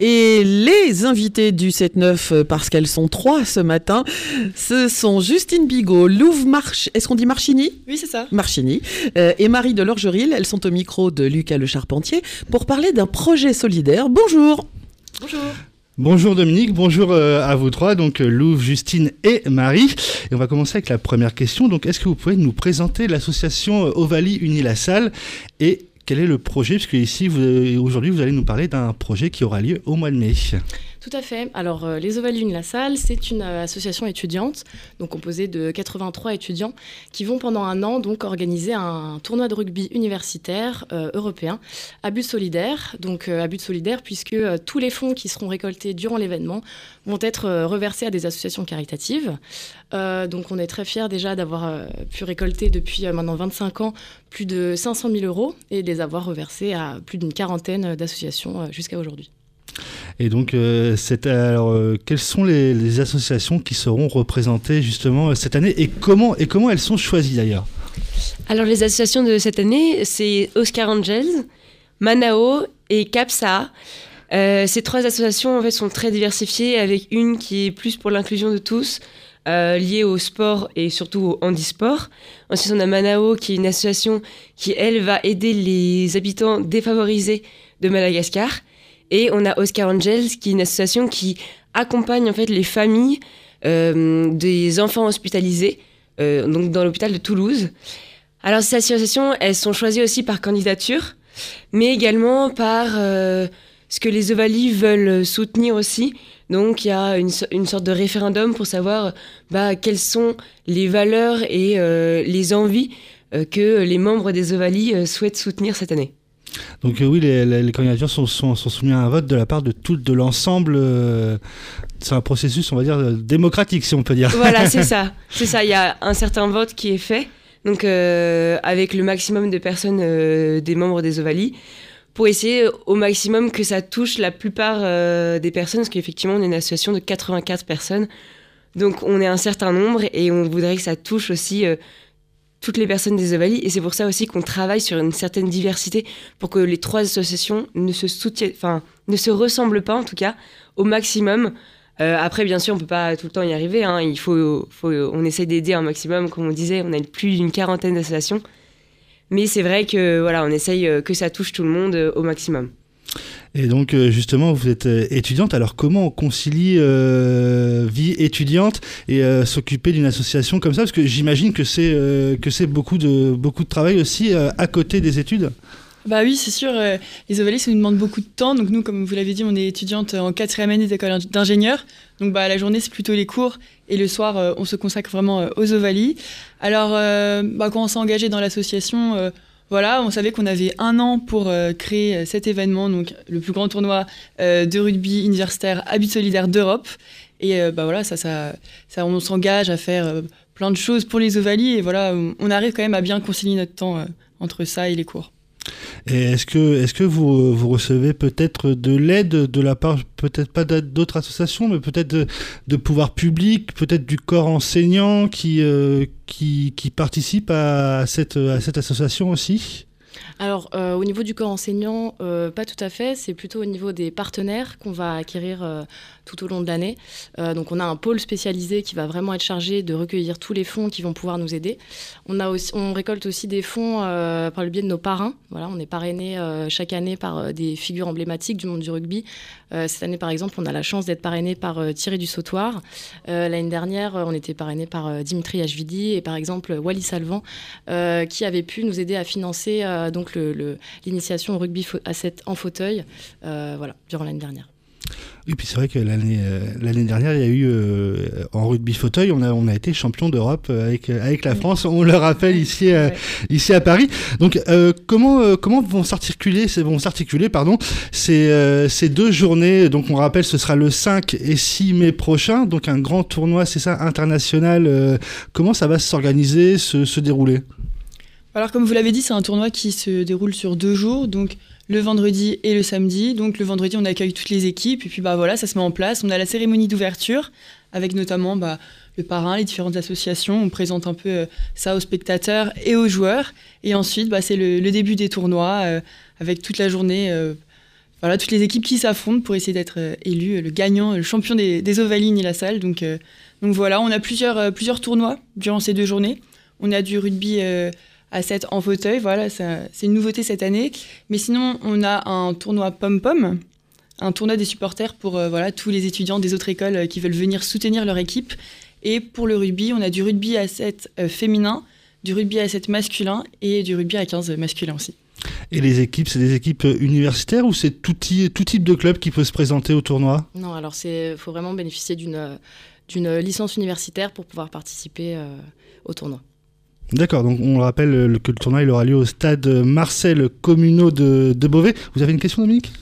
Et les invités du 7-9, euh, parce qu'elles sont trois ce matin, ce sont Justine Bigot, Louve March, est-ce qu'on dit Marchini? Oui, c'est ça. Marchini, euh, et Marie de Lorgeril. Elles sont au micro de Lucas Le Charpentier pour parler d'un projet solidaire. Bonjour Bonjour. Bonjour Dominique, bonjour euh, à vous trois, donc Louve, Justine et Marie. Et on va commencer avec la première question. Donc, est-ce que vous pouvez nous présenter l'association Ovalie Unie la Salle et quel est le projet? Puisque ici, vous, euh, aujourd'hui, vous allez nous parler d'un projet qui aura lieu au mois de mai. Tout à fait. Alors, euh, les Ovales Une La Salle, c'est une euh, association étudiante, donc composée de 83 étudiants, qui vont pendant un an donc organiser un tournoi de rugby universitaire euh, européen à but solidaire. Donc, à but solidaire, puisque tous les fonds qui seront récoltés durant l'événement vont être reversés à des associations caritatives. Donc, on est très fiers déjà d'avoir pu récolter depuis maintenant 25 ans plus de 500 000 euros et les avoir reversés à plus d'une quarantaine d'associations jusqu'à aujourd'hui. Et donc, euh, alors, euh, quelles sont les, associations qui seront représentées justement euh, cette année et comment, et comment elles sont choisies d'ailleurs? Alors les associations de cette année, c'est Oscar Angels, Manao et CAPSA. Ces trois associations en fait sont très diversifiées avec une qui est plus pour l'inclusion de tous, liée au sport et surtout au handisport. Ensuite on a Manao qui est une association qui elle va aider les habitants défavorisés de Madagascar. Et on a Oscar Angels qui est une association qui accompagne en fait les familles euh, des enfants hospitalisés euh, donc dans l'hôpital de Toulouse. Alors ces associations, elles sont choisies aussi par candidature, mais également par euh, ce que les Ovalis veulent soutenir aussi. Donc il y a une, une sorte de référendum pour savoir bah, quelles sont les valeurs et les envies que les membres des Ovalis euh, souhaitent soutenir cette année. Donc, euh, oui, les, les- les candidatures sont, sont, sont soumises à un vote de la part de tout de l'ensemble. euh, c'est un processus, on va dire, euh, démocratique, si on peut dire. Voilà, c'est ça. C'est ça, il y a un certain vote qui est fait, donc avec le maximum de personnes des membres des Ovalis, pour essayer au maximum que ça touche la plupart des personnes, parce qu'effectivement, on est une association de 84 personnes, donc on est un certain nombre et on voudrait que ça touche aussi toutes les personnes des Ovalis, et c'est pour ça aussi qu'on travaille sur une certaine diversité, pour que les trois associations ne se soutiennent, enfin, ne se ressemblent pas en tout cas, au maximum, euh, après, bien sûr, on peut pas tout le temps y arriver. hein. Il faut, faut, on essaie d'aider un maximum, comme on disait. On a plus d'une quarantaine d'associations, mais c'est vrai que voilà, on essaye que ça touche tout le monde euh, au maximum. Et donc, euh, justement, vous êtes euh, étudiante. Alors, comment on concilie euh, vie étudiante et s'occuper d'une association comme ça? Parce que j'imagine que c'est euh, beaucoup de beaucoup de travail aussi à côté des études. Bah oui, c'est sûr, les ovalistes nous demandent beaucoup de temps. Donc nous, comme vous l'avez dit, on est étudiante en quatrième année d'école d'ingénieur. Donc bah, la journée, c'est plutôt les cours. Et le soir, on se consacre vraiment aux ovalies. Alors, bah, quand on s'est engagé dans l'association, voilà, on savait qu'on avait un an pour euh, créer euh, cet événement, donc le plus grand tournoi euh, de rugby universitaire but solidaire d'Europe. Et bah voilà, ça, ça, ça, on s'engage à faire plein de choses pour les ovalies. Et voilà, on, arrive quand même à bien concilier notre temps entre ça et les cours. Est-ce que est-ce que vous vous recevez peut-être de l'aide de la part peut-être pas d'autres associations, mais peut-être de, de pouvoir public, peut-être du corps enseignant qui euh, qui participe à cette à cette association aussi? Alors, euh, au niveau du corps enseignant, euh, pas tout à fait. C'est plutôt au niveau des partenaires qu'on va acquérir tout au long de l'année. Euh, donc, on a un pôle spécialisé qui va vraiment être chargé de recueillir tous les fonds qui vont pouvoir nous aider. On, récolte aussi des fonds euh, par le biais de nos parrains. Voilà, on est parrainé euh, chaque année par des figures emblématiques du monde du rugby. Cette année, par exemple, on a la chance d'être parrainé par Thierry du Sautoir. L'année dernière, on était parrainé par Dimitri Hvidi et par exemple Wally Salvan, euh, qui avait pu nous aider à financer donc l'initiation au rugby fa- à 7 en fauteuil, voilà, durant l'année dernière. Oui, puis c'est vrai que l'année euh, l'année dernière, il y a eu euh, en rugby fauteuil, on a on a été champion d'Europe euh, avec euh, avec la France. On le rappelle ici euh, ici à Paris. Donc comment comment vont s'articuler ces vont s'articuler pardon ces ces deux journées? Donc on rappelle, ce sera le 5 et 6 mai prochain. Donc un grand tournoi, c'est ça international. comment ça va s'organiser, se, se dérouler? Alors comme vous l'avez dit, c'est un tournoi qui se déroule sur deux jours, donc le vendredi et le samedi. Donc le vendredi, on accueille toutes les équipes et puis bah voilà, ça se met en place. On a la cérémonie d'ouverture avec notamment bah, le parrain, les différentes associations. On présente un peu euh, ça aux spectateurs et aux joueurs. Et ensuite, bah, c'est le, début des tournois euh, avec toute la journée. euh, voilà, toutes les équipes qui s'affrontent pour essayer d'être euh, élu le gagnant, le champion des, des Ovalines et la salle. Donc, donc voilà, on a plusieurs, plusieurs tournois durant ces deux journées. On a du rugby à 7 en fauteuil, voilà, c'est une nouveauté cette année. Mais sinon, on a un tournoi pom-pom, un tournoi des supporters pour euh, voilà, tous les étudiants des autres écoles euh, qui veulent venir soutenir leur équipe. Et pour le rugby, on a du rugby à 7 euh, féminin, du rugby à 7 masculin et du rugby à 15 masculin aussi. Et les équipes, c'est des équipes universitaires ou c'est tout, type de club qui peut se présenter au tournoi? Non, alors il faut vraiment bénéficier d'une d'une licence universitaire pour pouvoir participer euh, au tournoi. D'accord, donc on rappelle euh, que le tournoi il aura lieu au stade Marcel Communaux de, Beauvais. Vous avez une question, Dominique?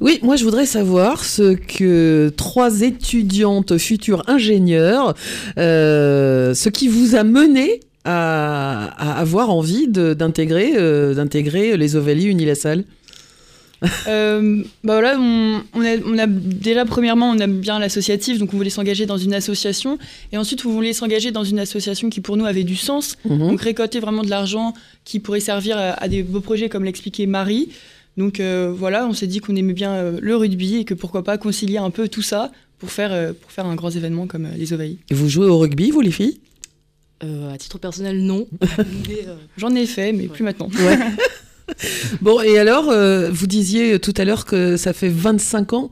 Oui, moi je voudrais savoir ce que trois étudiantes futures ingénieures, euh, ce qui vous a mené à, avoir envie euh, d'intégrer les Ovalie Unilassal? Euh, bah voilà, on, on a, on a- déjà premièrement, on aime bien l'associatif, donc on voulait s'engager dans une association, et ensuite on voulait s'engager dans une association qui pour nous avait du sens, Mhm. donc récolter vraiment de l'argent qui pourrait servir à, à des beaux projets comme l'expliquait Marie. Donc euh, voilà, on s'est dit qu'on aimait bien euh, le rugby et que pourquoi pas concilier un peu tout ça pour faire, euh, pour faire un grand événement comme euh, les Ovaïs. Et vous jouez au rugby, vous les filles? Euh, à titre personnel, non. Euh, J'en ai fait, mais Ouais. plus maintenant. Ouais. Bon, et alors, euh, vous disiez tout à l'heure que ça fait 25 ans.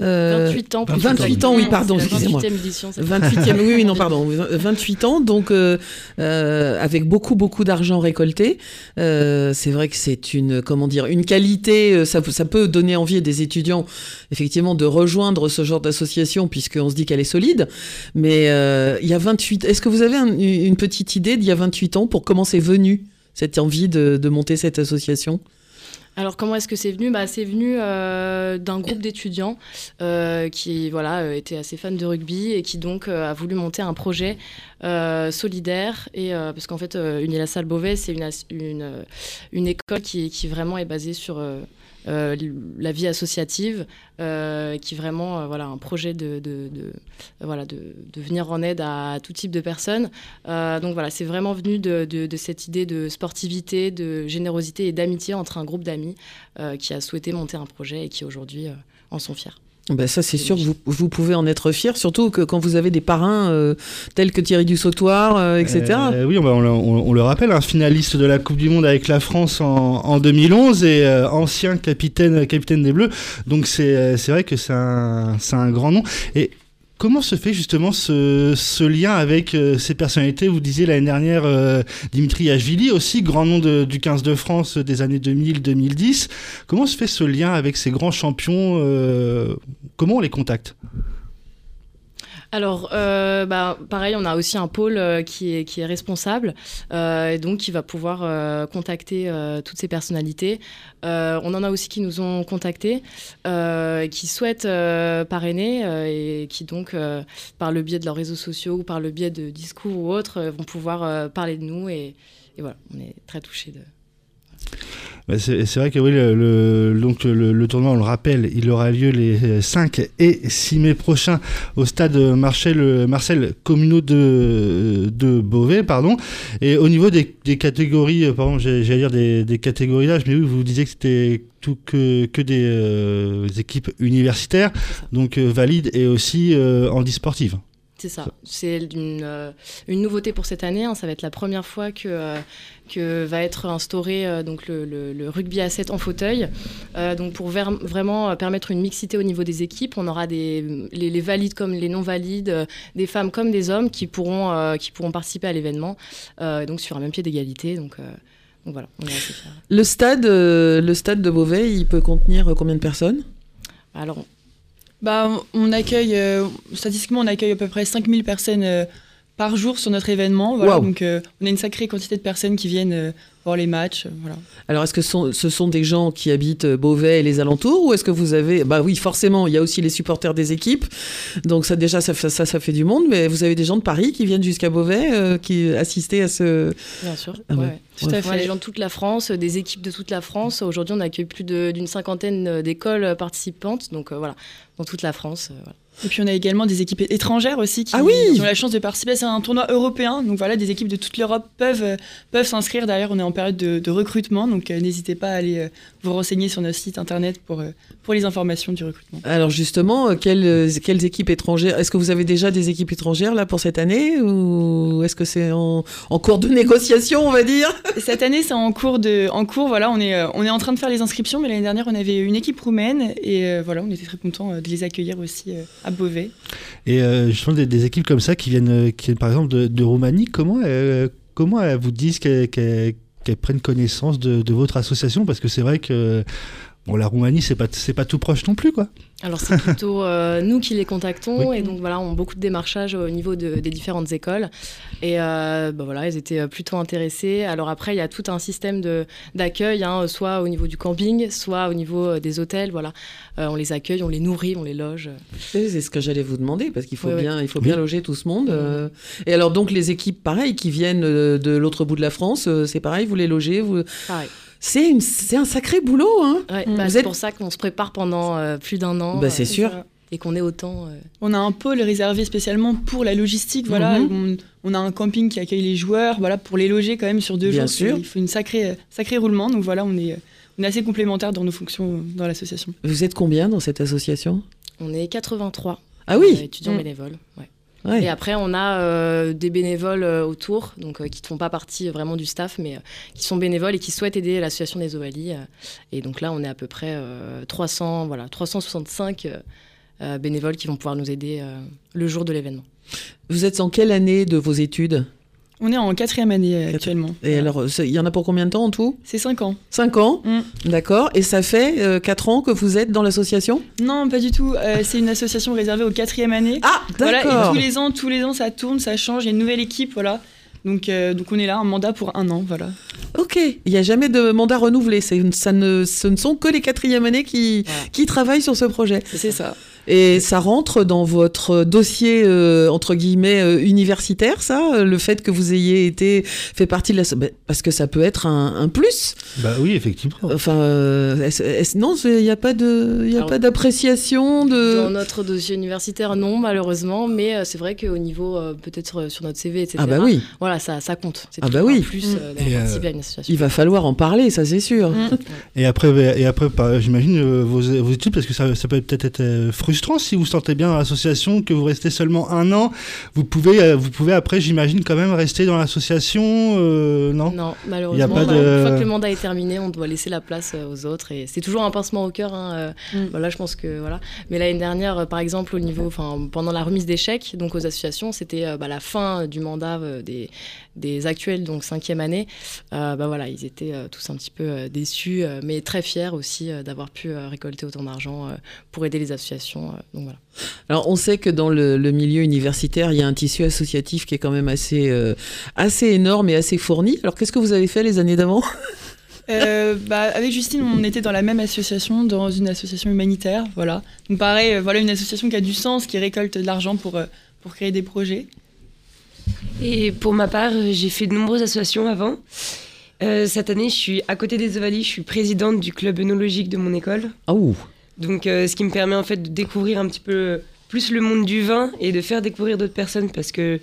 euh, 28 ans. pour 28 exactement. ans, oui, pardon, excusez-moi. 28e édition. cette 28e, oui, oui, non, pardon, 28 ans, donc euh, euh, avec beaucoup, beaucoup d'argent récolté. Euh, c'est vrai que c'est une, comment dire, une qualité, euh, ça, peut- ça peut donner envie à des étudiants, effectivement, de rejoindre ce genre d'association, puisqu'on se dit qu'elle est solide. Mais euh, il y a 28, est-ce que vous avez un- une petite idée d'il y a 28 ans pour comment c'est venu? Cette envie de, de monter cette association Alors comment est-ce que c'est venu? Bah, C'est venu euh, d'un groupe d'étudiants euh, qui voilà, euh, étaient assez fans de rugby et qui donc a voulu monter un projet solidaire. Et, parce qu'en fait, Unilassal Beauvais, c'est une, une, une école qui, qui vraiment est basée sur euh, la vie associative, euh, qui vraiment euh, voilà, un projet de, voilà, de, venir en aide à, tout type de personnes. Euh, donc voilà, c'est vraiment venu de, cette idée de sportivité, de générosité et d'amitié entre un groupe d'amis qui a souhaité monter un projet et qui aujourd'hui en sont fiers. Ben ça, c'est sûr que vous, vous pouvez en être fier, surtout que quand vous avez des parrains euh, tels que Thierry du Sautoir, euh, etc. Euh, oui, on, on, on- on le rappelle, un finaliste de la Coupe du Monde avec la France en, en 2011 et euh, ancien capitaine, capitaine des Bleus. Donc c'est vrai que c'est un, un grand nom. Et comment se fait justement ce, lien avec euh, ces personnalités? Vous disiez l'année dernière euh, Dimitri Ashvili aussi, grand nom du 15 de France des années 2000-2010. Comment se fait ce lien avec ces grands champions euh, Comment on les contacte? Alors, euh, bah, pareil, on a aussi un pôle euh, qui, est, responsable euh, et donc qui va pouvoir contacter toutes ces personnalités. On en a aussi qui nous ont contactés, qui souhaitent parrainer et qui donc, par le biais de leurs réseaux sociaux ou par le biais de discours ou autres, vont pouvoir parler de nous et, et voilà, on est très touchés de. Bah, c'est vrai que oui, le, le- donc le, le tournoi, on le rappelle, il aura lieu les 5 et 6 mai prochains au stade Marcel, Marcel Communaux de, de Beauvais. Pardon. Et au niveau des, des catégories, euh, pardon, j'allais dire des, des catégories d'âge, mais oui, vous disiez que c'était tout que, que des euh, équipes universitaires, donc euh, valides et aussi euh, handisportives. C'est ça. C'est une, euh, une nouveauté pour cette année. hein. Ça va être la première fois que, euh, que va être instauré euh, donc le, le- le rugby à 7 en fauteuil. Euh, donc pour ver- vraiment permettre une mixité au niveau des équipes, on aura des, les, les valides comme les non valides, euh, des femmes comme des hommes qui pourront, euh, qui pourront participer à l'événement. Euh, donc sur un même pied d'égalité. Donc, donc voilà, on. Le stade, le stade de Beauvais, il peut contenir combien de personnes? Alors Bah, on- accueille, euh, statistiquement, on accueille à peu près 5000 personnes euh, par jour sur notre événement. Voilà, donc euh, on a une sacrée quantité de personnes qui viennent euh, voir les matchs. euh, voilà. Alors, est-ce que sont- ce sont des gens qui habitent Beauvais et les alentours ou est-ce que vous avez... Bah oui, forcément, il y a aussi les supporters des équipes. Donc ça, déjà, ça, fait- ça, ça fait du monde. Mais vous avez des gens de Paris qui viennent jusqu'à Beauvais, euh, qui assistaient à ce... Bien sûr. Ah ouais. ouais. Tout à fait. les gens de toute la France, des équipes de toute la France. Aujourd'hui, on accueille plus de- d'une cinquantaine d'écoles participantes. Donc euh, voilà, dans toute la France. euh, voilà. Et puis on a également des équipes étrangères aussi qui, Ah oui qui ont la chance de participer. C'est un tournoi européen, donc voilà, des équipes de toute l'Europe peuvent, peuvent s'inscrire. D'ailleurs, on est en période de, de recrutement, donc euh, n'hésitez pas à aller euh, vous renseigner sur notre site internet pour, euh, pour les informations du recrutement. Alors justement, quelles, quelles équipes étrangères? Est-ce que vous avez déjà des équipes étrangères là pour cette année? Ou est-ce que c'est en, en cours de négociation, on va dire? Cette année, c'est en cours de, en cours. Voilà, on est, on est en train de faire les inscriptions, mais l'année dernière, on avait une équipe roumaine et voilà, on était très contents de les accueillir aussi à Beauvais. Et euh, justement, des, équipes comme ça qui viennent, euh, qui par exemple de, de Roumanie, comment, euh, comment elles vous disent qu'elles prennent connaissance de, de votre association? Parce que c'est vrai que bon, la Roumanie, c'est pas, c'est pas tout proche non plus, quoi. Alors c'est plutôt euh, nous qui les contactons Oui. et donc voilà, on a beaucoup de démarchages au niveau de- des différentes écoles et euh, bah, voilà, ils étaient euh, plutôt intéressés. Alors après, il y a tout un système de d'accueil, hein, soit au niveau du camping, soit au niveau des hôtels. Voilà, Euh, on les accueille, on les nourrit, on les loge. C'est ce que j'allais vous demander parce qu'il faut Oui, oui. bien, il faut bien loger tout ce monde. Et alors donc les équipes, pareil, qui viennent de l'autre bout de la France, c'est pareil, vous les logez, vous. Pareil. C'est une, c'est un sacré boulot, hein. Ouais, bah, c'est êtes- pour ça qu'on se prépare pendant euh, plus d'un an. Bah, c'est euh, sûr. ça. Et qu'on est autant. euh, On a un pôle réservé spécialement pour la logistique. Voilà, Mhm. on, on a un camping qui accueille les joueurs. Voilà, pour les loger quand même sur deux Bien jours. sûr. Il faut une sacrée, sacré roulement. Donc voilà, on est, on est assez complémentaires dans nos fonctions dans l'association. Vous êtes combien dans cette association? on est 83 Ah oui. étudiants Mm. bénévoles. ouais. Ouais. Et après, on a euh, des bénévoles euh, autour, donc euh, qui ne font pas partie vraiment du staff, mais qui sont bénévoles et qui souhaitent aider l'association des Ovalis. euh. et donc là, on est à peu près euh, 300, voilà, 365 euh, euh, bénévoles qui vont pouvoir nous aider le jour de l'événement. Vous êtes en quelle année de vos études? On est en quatrième année euh, actuellement. Et alors, il y en a pour combien de temps en tout? C'est cinq ans. Cinq ans, Mm. d'accord. Et ça fait euh, quatre ans que vous êtes dans l'association? Non, pas du tout. Euh, c'est une association réservée aux quatrième année. Ah, Voilà, et d'accord. tous les ans, tous les ans, ça tourne, ça change. Il y a une nouvelle équipe, voilà. Donc, euh, donc on est là, un mandat pour un an, voilà. Ok, il n'y a jamais de mandat renouvelé. Ça ne, ce ne sont que les quatrièmes années qui, Voilà. qui travaillent sur ce projet. C'est ça. Et ça rentre dans votre dossier, euh, entre guillemets, euh, universitaire, ça euh, Le fait que vous ayez été fait partie de la... ben, Parce que ça peut être un, un plus. Bah oui, effectivement. Enfin, euh, est-ce- est-ce- non, il n'y a pas de- il y a Alors, pas d'appréciation Dans de... notre dossier universitaire, non, malheureusement, mais c'est vrai qu'au niveau, euh, peut-être sur notre CV, etc., Ah bah oui, voilà, ça, ça compte. C'est Ah bah oui. un plus euh, euh, participé à une association. il va falloir en parler, ça c'est sûr. Mm. Et après, et après j'imagine vos, vos études, parce que ça, ça peut peut-être être euh, frustrant si vous sentez bien dans l'association, que vous restez seulement un an. Vous pouvez, euh, vous pouvez après, j'imagine, quand même rester dans l'association, euh, non? Non, Il y a malheureusement, pas non. de- une fois que le mandat est terminé, on doit laisser la place euh, aux autres. Et c'est toujours un pincement au cœur. Hein. euh, Mm. Voilà, je pense que voilà. Mais l'année dernière, par exemple, au niveau, enfin, pendant la remise des chèques, donc aux associations, c'était euh, bah, la fin du mandat euh, des, des actuels, donc cinquième année. Euh, bah voilà, ils étaient euh, tous un petit peu euh, déçus, euh, mais très fiers aussi euh, d'avoir pu euh, récolter autant d'argent euh, pour aider les associations. euh, donc voilà. Alors, on sait que dans le, le milieu universitaire, il y a un tissu associatif qui est quand même assez, euh, assez énorme et assez fourni. Alors, qu'est-ce que vous avez fait les années d'avant? Euh, bah, avec Justine, on était dans la même association, dans une association humanitaire, voilà. Donc pareil, voilà une association qui a du sens, qui récolte de l'argent pour, pour créer des projets. Et pour ma part, euh, j'ai fait de nombreuses associations avant. Euh, cette année, je suis à côté des Ovalis, je suis présidente du club œnologique de mon école. Ah ouh. Donc, euh, ce qui me permet en fait de découvrir un petit peu plus le monde du vin et de faire découvrir d'autres personnes parce que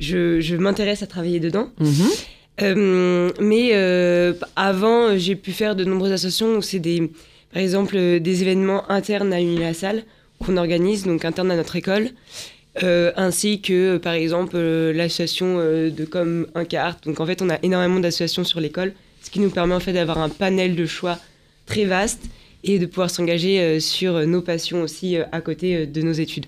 je, je m'intéresse à travailler dedans. Mhm. Euh, mais euh, avant, j'ai pu faire de nombreuses associations où c'est des, par exemple, des événements internes à une salle qu'on organise, donc internes à notre école, euh, ainsi que, euh, par exemple, euh, l'association euh, de comme un carte. Donc en fait, on a énormément d'associations sur l'école, ce qui nous permet en fait d'avoir un panel de choix très vaste et de pouvoir s'engager euh, sur nos passions aussi euh, à côté euh, de nos études.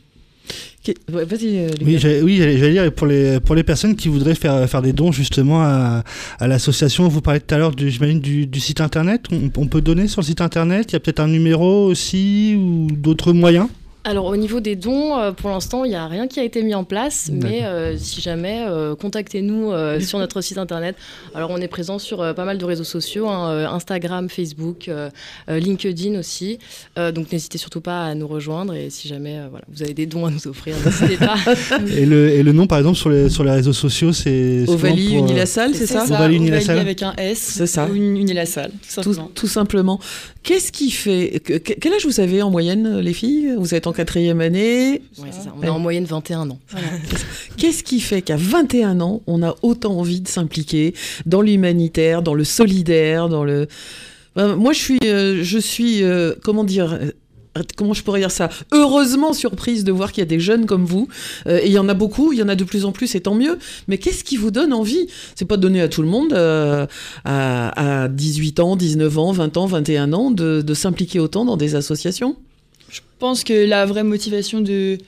Ok, ouais, euh. Oui, oui, j'allais j'allais dire, pour les, pour les personnes qui voudraient faire, faire des dons justement à, à l'association, vous parlez tout à l'heure, du- j'imagine, du, du site internet. On, on peut donner sur le site internet? Il y a peut-être un numéro aussi ou d'autres moyens? Alors au niveau des dons, euh, pour l'instant, il n'y a rien qui a été mis en place, mais euh, si jamais, euh, contactez-nous euh, sur notre site internet. Alors on est présent sur euh, pas mal de réseaux sociaux, hein, Instagram, Facebook, euh, euh, LinkedIn aussi. Euh, donc n'hésitez surtout pas à nous rejoindre et si jamais euh, voilà, vous avez des dons à nous offrir, n'hésitez pas. Et le, et le nom, par exemple, sur les, sur les réseaux sociaux, c'est. Ovalie Unilassal, c'est ça Ovalie Unilassal. avec un S. C'est ça. Ou Unilassal, tout simplement. tout simplement. Qu'est-ce qui fait que- que- Quel âge vous avez en moyenne, les filles? Vous êtes en quatrième année. Ouais, c'est ça. On est en moyenne 21 ans. Qu'est-ce qui fait qu'à 21 ans, on a autant envie de s'impliquer dans l'humanitaire, dans le solidaire, dans le. Ben, moi, je suis, euh, je suis, euh, comment dire. euh, Comment je pourrais dire ça? Heureusement surprise de voir qu'il y a des jeunes comme vous. Euh, et il y en a beaucoup, il y en a de plus en plus, et tant mieux. Mais qu'est-ce qui vous donne envie? C'est pas donné à tout le monde, euh, à, à 18 ans, 19 ans, 20 ans, 21 ans, de, de s'impliquer autant dans des associations? Je pense que la vraie motivation de,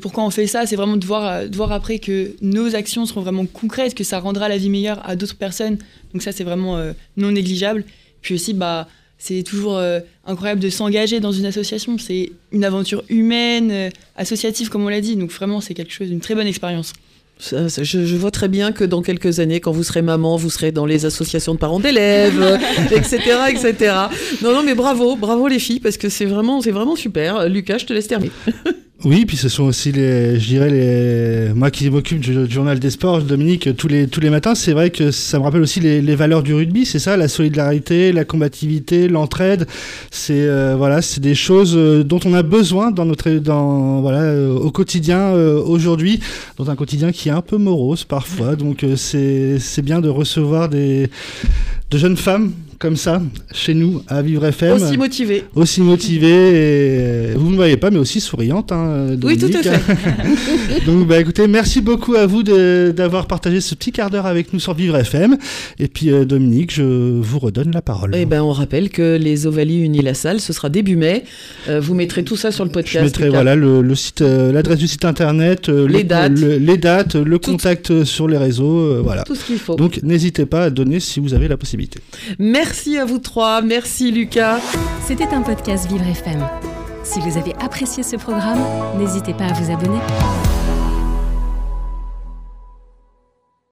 pourquoi on fait ça, c'est vraiment de voir, de voir après que nos actions seront vraiment concrètes, que ça rendra la vie meilleure à d'autres personnes. Donc ça, c'est vraiment euh, non négligeable. Puis aussi, bah, c'est toujours euh, incroyable de s'engager dans une association. C'est une aventure humaine, euh, associative, comme on l'a dit. Donc vraiment, c'est quelque chose, une très bonne expérience. Ça, ça, je, je vois très bien que dans quelques années, quand vous serez maman, vous serez dans les associations de parents d'élèves, etc., etc. Non, non, mais bravo, bravo les filles, parce que c'est vraiment, c'est vraiment super. Lucas, je te laisse terminer. Oui, puis ce sont aussi les, je dirais les, moi qui m'occupe du, journal des sports, Dominique, tous les tous les matins, c'est vrai que ça me rappelle aussi les, valeurs du rugby, c'est ça, la solidarité, la combativité, l'entraide, c'est euh, voilà, c'est des choses euh, dont on a besoin dans notre dans voilà euh, au quotidien euh, aujourd'hui, dans un quotidien qui est un peu morose parfois, donc c'est c'est bien de recevoir des de jeunes femmes comme ça chez nous à Vivre FM Aussi motivé. aussi motivée et vous ne voyez pas mais aussi souriante hein, Oui, tout à fait. donc bah écoutez merci beaucoup à vous d'avoir partagé ce petit quart d'heure avec nous sur Vivre FM et puis euh, Dominique je vous redonne la parole Eh ben, on rappelle que les Ovalies Unilassal, ce sera début mai. Euh, vous mettrez tout ça sur le podcast. je mettrai voilà le, le site euh, l'adresse du site internet Les le- dates. le- les dates le Tout. contact sur les réseaux voilà Tout ce qu'il faut. donc n'hésitez pas à donner si vous avez la possibilité Merci à vous trois. Merci Lucas. C'était un podcast Vivre FM. Si vous avez apprécié ce programme, n'hésitez pas à vous abonner.